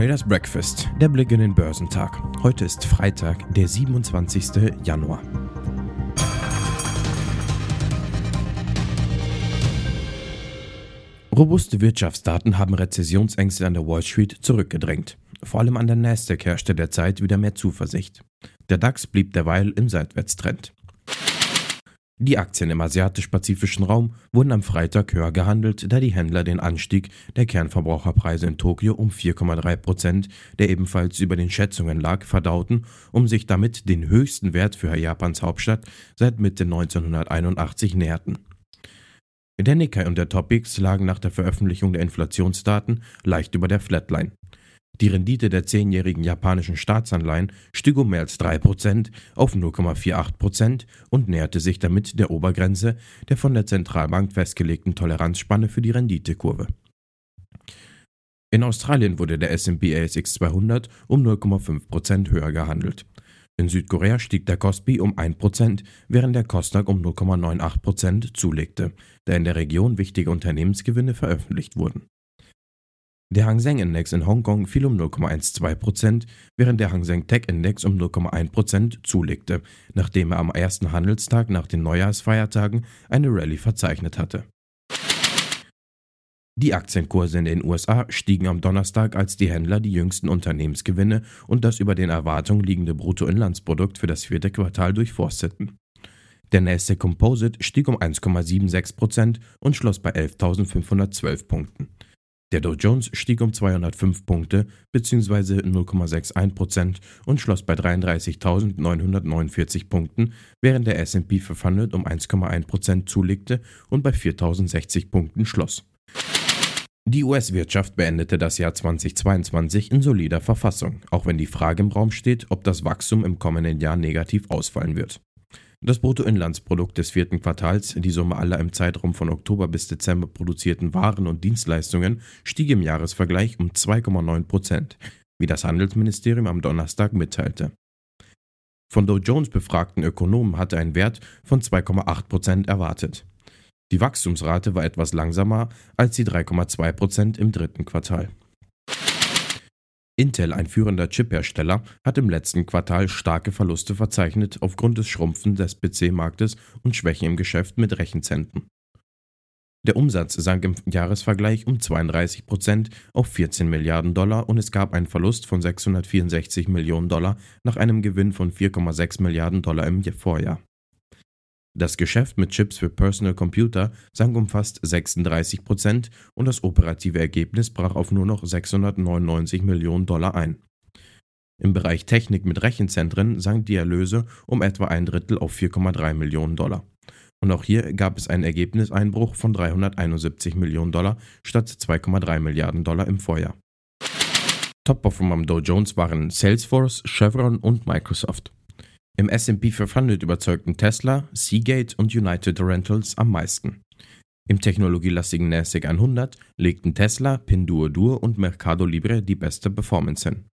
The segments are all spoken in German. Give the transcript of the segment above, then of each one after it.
Traders Breakfast, der Blick in den Börsentag. Heute ist Freitag, der 27. Januar. Robuste Wirtschaftsdaten haben Rezessionsängste an der Wall Street zurückgedrängt. Vor allem an der Nasdaq herrschte derzeit wieder mehr Zuversicht. Der DAX blieb derweil im Seitwärtstrend. Die Aktien im asiatisch-pazifischen Raum wurden am Freitag höher gehandelt, da die Händler den Anstieg der Kernverbraucherpreise in Tokio um 4,3 Prozent, der ebenfalls über den Schätzungen lag, verdauten, um sich damit den höchsten Wert für Japans Hauptstadt seit Mitte 1981 näherten. Der Nikkei und der Topix lagen nach der Veröffentlichung der Inflationsdaten leicht über der Flatline. Die Rendite der zehnjährigen japanischen Staatsanleihen stieg um mehr als 3% auf 0,48% und näherte sich damit der Obergrenze der von der Zentralbank festgelegten Toleranzspanne für die Renditekurve. In Australien wurde der S&P ASX 200 um 0,5% höher gehandelt. In Südkorea stieg der Kospi um 1%, während der Kosdaq um 0,98% zulegte, da in der Region wichtige Unternehmensgewinne veröffentlicht wurden. Der Hang Seng Index in Hongkong fiel um 0,12%, während der Hang Seng Tech Index um 0,1% zulegte, nachdem er am ersten Handelstag nach den Neujahrsfeiertagen eine Rallye verzeichnet hatte. Die Aktienkurse in den USA stiegen am Donnerstag, als die Händler die jüngsten Unternehmensgewinne und das über den Erwartungen liegende Bruttoinlandsprodukt für das vierte Quartal durchforsteten. Der Nasdaq Composite stieg um 1,76% und schloss bei 11.512 Punkten. Der Dow Jones stieg um 205 Punkte bzw. 0,61% und schloss bei 33.949 Punkten, während der S&P 500 um 1,1% zulegte und bei 4.060 Punkten schloss. Die US-Wirtschaft beendete das Jahr 2022 in solider Verfassung, auch wenn die Frage im Raum steht, ob das Wachstum im kommenden Jahr negativ ausfallen wird. Das Bruttoinlandsprodukt des vierten Quartals, die Summe aller im Zeitraum von Oktober bis Dezember produzierten Waren und Dienstleistungen, stieg im Jahresvergleich um 2,9 Prozent, wie das Handelsministerium am Donnerstag mitteilte. Von Dow Jones befragten Ökonomen hatte ein Wert von 2,8 Prozent erwartet. Die Wachstumsrate war etwas langsamer als die 3,2 Prozent im dritten Quartal. Intel, ein führender Chiphersteller, hat im letzten Quartal starke Verluste verzeichnet aufgrund des Schrumpfen des PC-Marktes und Schwächen im Geschäft mit Rechenzentren. Der Umsatz sank im Jahresvergleich um 32 Prozent auf 14 Milliarden Dollar und es gab einen Verlust von 664 Millionen Dollar nach einem Gewinn von 4,6 Milliarden Dollar im Vorjahr. Das Geschäft mit Chips für Personal Computer sank um fast 36 Prozent und das operative Ergebnis brach auf nur noch 699 Millionen Dollar ein. Im Bereich Technik mit Rechenzentren sank die Erlöse um etwa ein Drittel auf 4,3 Millionen Dollar. Und auch hier gab es einen Ergebniseinbruch von 371 Millionen Dollar statt 2,3 Milliarden Dollar im Vorjahr. Top-Performer am Dow Jones waren Salesforce, Chevron und Microsoft. Im SP 500 überzeugten Tesla, Seagate und United Rentals am meisten. Im technologielastigen NASDAQ 100 legten Tesla, Pinduoduo und Mercado Libre die beste Performance hin.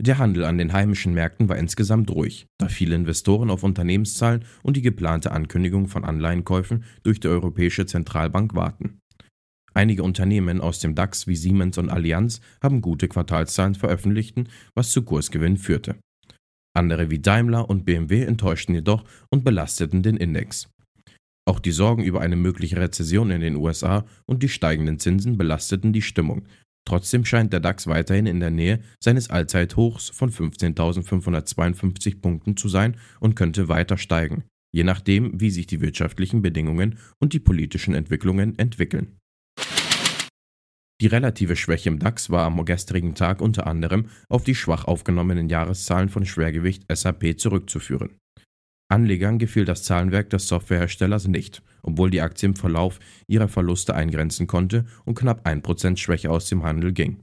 Der Handel an den heimischen Märkten war insgesamt ruhig, da viele Investoren auf Unternehmenszahlen und die geplante Ankündigung von Anleihenkäufen durch die Europäische Zentralbank warten. Einige Unternehmen aus dem DAX wie Siemens und Allianz haben gute Quartalszahlen veröffentlicht, was zu Kursgewinnen führte. Andere wie Daimler und BMW enttäuschten jedoch und belasteten den Index. Auch die Sorgen über eine mögliche Rezession in den USA und die steigenden Zinsen belasteten die Stimmung. Trotzdem scheint der DAX weiterhin in der Nähe seines Allzeithochs von 15.552 Punkten zu sein und könnte weiter steigen, je nachdem, wie sich die wirtschaftlichen Bedingungen und die politischen Entwicklungen entwickeln. Die relative Schwäche im DAX war am gestrigen Tag unter anderem auf die schwach aufgenommenen Jahreszahlen von Schwergewicht SAP zurückzuführen. Anlegern gefiel das Zahlenwerk des Softwareherstellers nicht, obwohl die Aktie im Verlauf ihrer Verluste eingrenzen konnte und knapp 1% Schwäche aus dem Handel ging.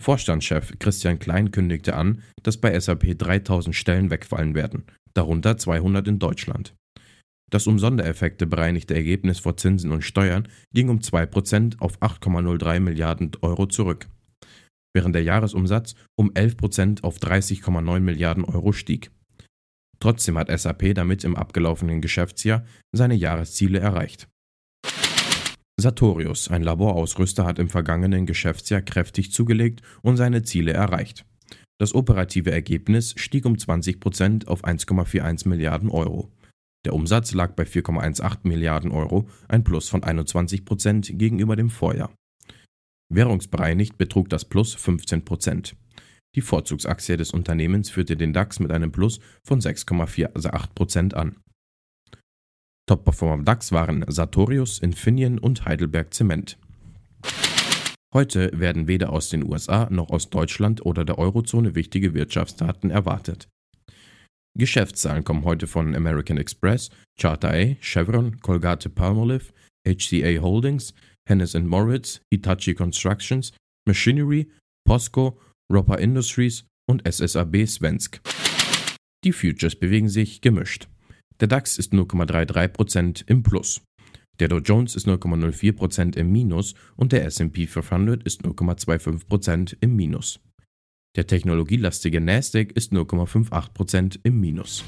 Vorstandschef Christian Klein kündigte an, dass bei SAP 3000 Stellen wegfallen werden, darunter 200 in Deutschland. Das um Sondereffekte bereinigte Ergebnis vor Zinsen und Steuern ging um 2% auf 8,03 Milliarden Euro zurück, während der Jahresumsatz um 11% auf 30,9 Milliarden Euro stieg. Trotzdem hat SAP damit im abgelaufenen Geschäftsjahr seine Jahresziele erreicht. Sartorius, ein Laborausrüster, hat im vergangenen Geschäftsjahr kräftig zugelegt und seine Ziele erreicht. Das operative Ergebnis stieg um 20 Prozent auf 1,41 Milliarden Euro. Der Umsatz lag bei 4,18 Milliarden Euro, ein Plus von 21 Prozent gegenüber dem Vorjahr. Währungsbereinigt betrug das Plus 15 Prozent. Die Vorzugsaktie des Unternehmens führte den DAX mit einem Plus von 6,48 Prozent an. Top-Performer DAX waren Sartorius, Infineon und Heidelberg Zement. Heute werden weder aus den USA noch aus Deutschland oder der Eurozone wichtige Wirtschaftsdaten erwartet. Geschäftszahlen kommen heute von American Express, Charter A, Chevron, Colgate Palmolive, HCA Holdings, Hennes Moritz, Hitachi Constructions, Machinery, POSCO, Roper Industries und SSAB Svensk. Die Futures bewegen sich gemischt. Der DAX ist 0,33% im Plus. Der Dow Jones ist 0,04% im Minus und der SP 500 ist 0,25% im Minus. Der technologielastige Nasdaq ist 0,58% im Minus.